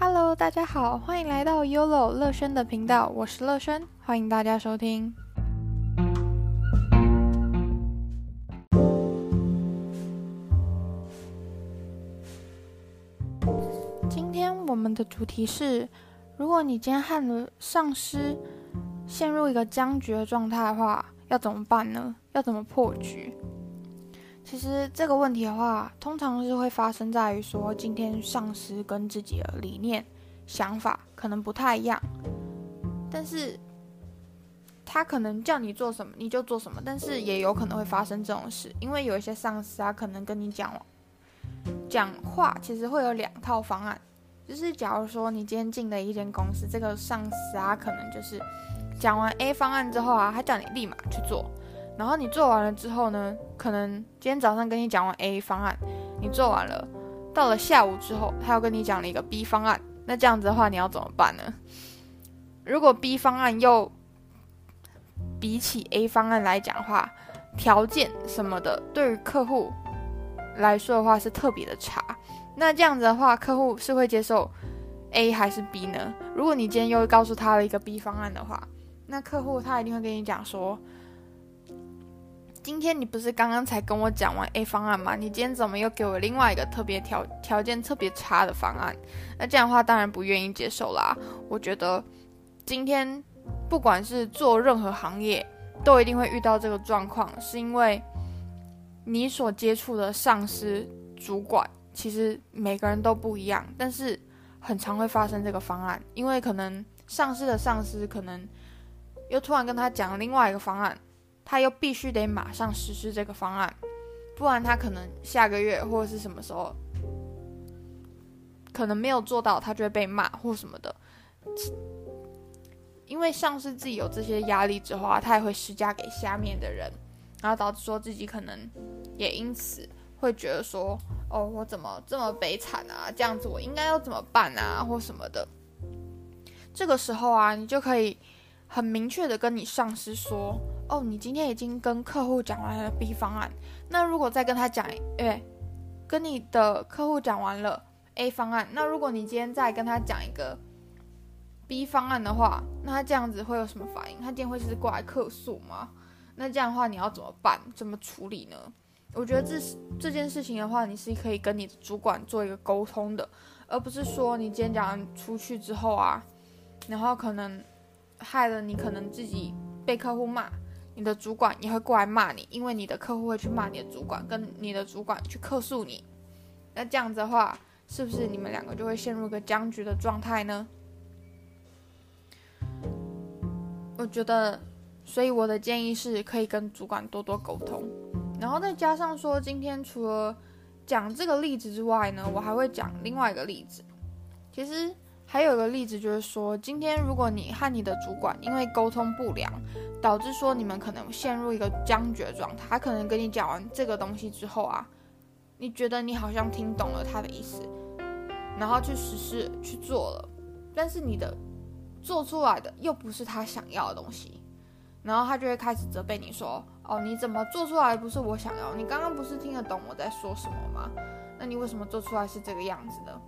Hello，大家好，欢迎来到 Yolo 乐轩的频道，我是乐轩，欢迎大家收听。今天我们的主题是：如果你今天和上司陷入一个僵局的状态的话，要怎么办呢？要怎么破局？其实这个问题的话，通常是会发生在于说，今天上司跟自己的理念、想法可能不太一样，但是他可能叫你做什么你就做什么，但是也有可能会发生这种事，因为有一些上司啊，可能跟你讲讲话，其实会有两套方案，就是假如说你今天进了一间公司，这个上司啊，可能就是讲完 A 方案之后啊，他叫你立马去做。然后你做完了之后呢，可能今天早上跟你讲完 A 方案，你做完了，到了下午之后，他又跟你讲了一个 B 方案，那这样子的话，你要怎么办呢？如果 B 方案又比起 A 方案来讲的话，条件什么的对于客户来说的话是特别的差，那这样子的话，客户是会接受 A 还是 B 呢？如果你今天又告诉他了一个 B 方案的话，那客户他一定会跟你讲说。今天你不是刚刚才跟我讲完 A 方案吗？你今天怎么又给我另外一个特别条条件特别差的方案？那这样的话当然不愿意接受啦。我觉得今天不管是做任何行业，都一定会遇到这个状况，是因为你所接触的上司、主管，其实每个人都不一样，但是很常会发生这个方案，因为可能上司的上司可能又突然跟他讲另外一个方案。他又必须得马上实施这个方案，不然他可能下个月或者是什么时候，可能没有做到，他就会被骂或什么的。因为上司自己有这些压力之后啊，他也会施加给下面的人，然后导致说自己可能也因此会觉得说，哦，我怎么这么悲惨啊？这样子我应该要怎么办啊？或什么的。这个时候啊，你就可以很明确的跟你上司说。哦，你今天已经跟客户讲完了 B 方案，那如果再跟他讲，哎，跟你的客户讲完了 A 方案，那如果你今天再跟他讲一个 B 方案的话，那他这样子会有什么反应？他今天会是过来客诉吗？那这样的话你要怎么办？怎么处理呢？我觉得这是这件事情的话，你是可以跟你的主管做一个沟通的，而不是说你今天讲出去之后啊，然后可能害了你，可能自己被客户骂。你的主管也会过来骂你，因为你的客户会去骂你的主管，跟你的主管去客诉你。那这样子的话，是不是你们两个就会陷入一个僵局的状态呢？我觉得，所以我的建议是可以跟主管多多沟通，然后再加上说，今天除了讲这个例子之外呢，我还会讲另外一个例子。其实还有一个例子就是说，今天如果你和你的主管因为沟通不良，导致说你们可能陷入一个僵决状态，他可能跟你讲完这个东西之后啊，你觉得你好像听懂了他的意思，然后去实施去做了，但是你的做出来的又不是他想要的东西，然后他就会开始责备你说，哦，你怎么做出来不是我想要？你刚刚不是听得懂我在说什么吗？那你为什么做出来是这个样子的？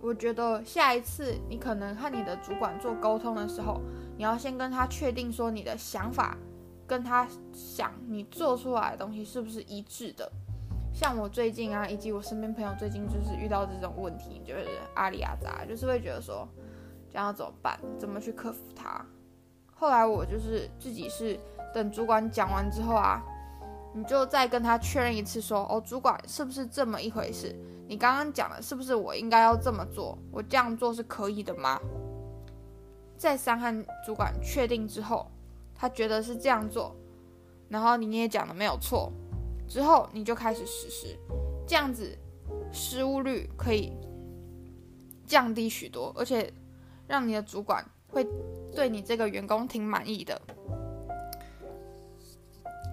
我觉得下一次你可能和你的主管做沟通的时候。你要先跟他确定说你的想法跟他想你做出来的东西是不是一致的。像我最近啊，以及我身边朋友最近就是遇到这种问题，就是阿里阿扎，就是会觉得说这样要怎么办？怎么去克服它？后来我就是自己是等主管讲完之后啊，你就再跟他确认一次，说哦，主管是不是这么一回事？你刚刚讲的是不是我应该要这么做？我这样做是可以的吗？在三和主管确定之后，他觉得是这样做，然后你也讲的没有错，之后你就开始实施，这样子失误率可以降低许多，而且让你的主管会对你这个员工挺满意的。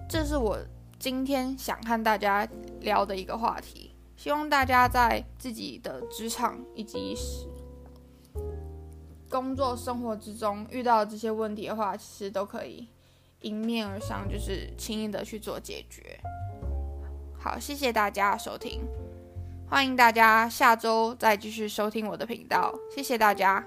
这是我今天想和大家聊的一个话题，希望大家在自己的职场以及。工作生活之中遇到这些问题的话，其实都可以迎面而上，就是轻易的去做解决。好，谢谢大家收听。欢迎大家下周再继续收听我的频道，谢谢大家。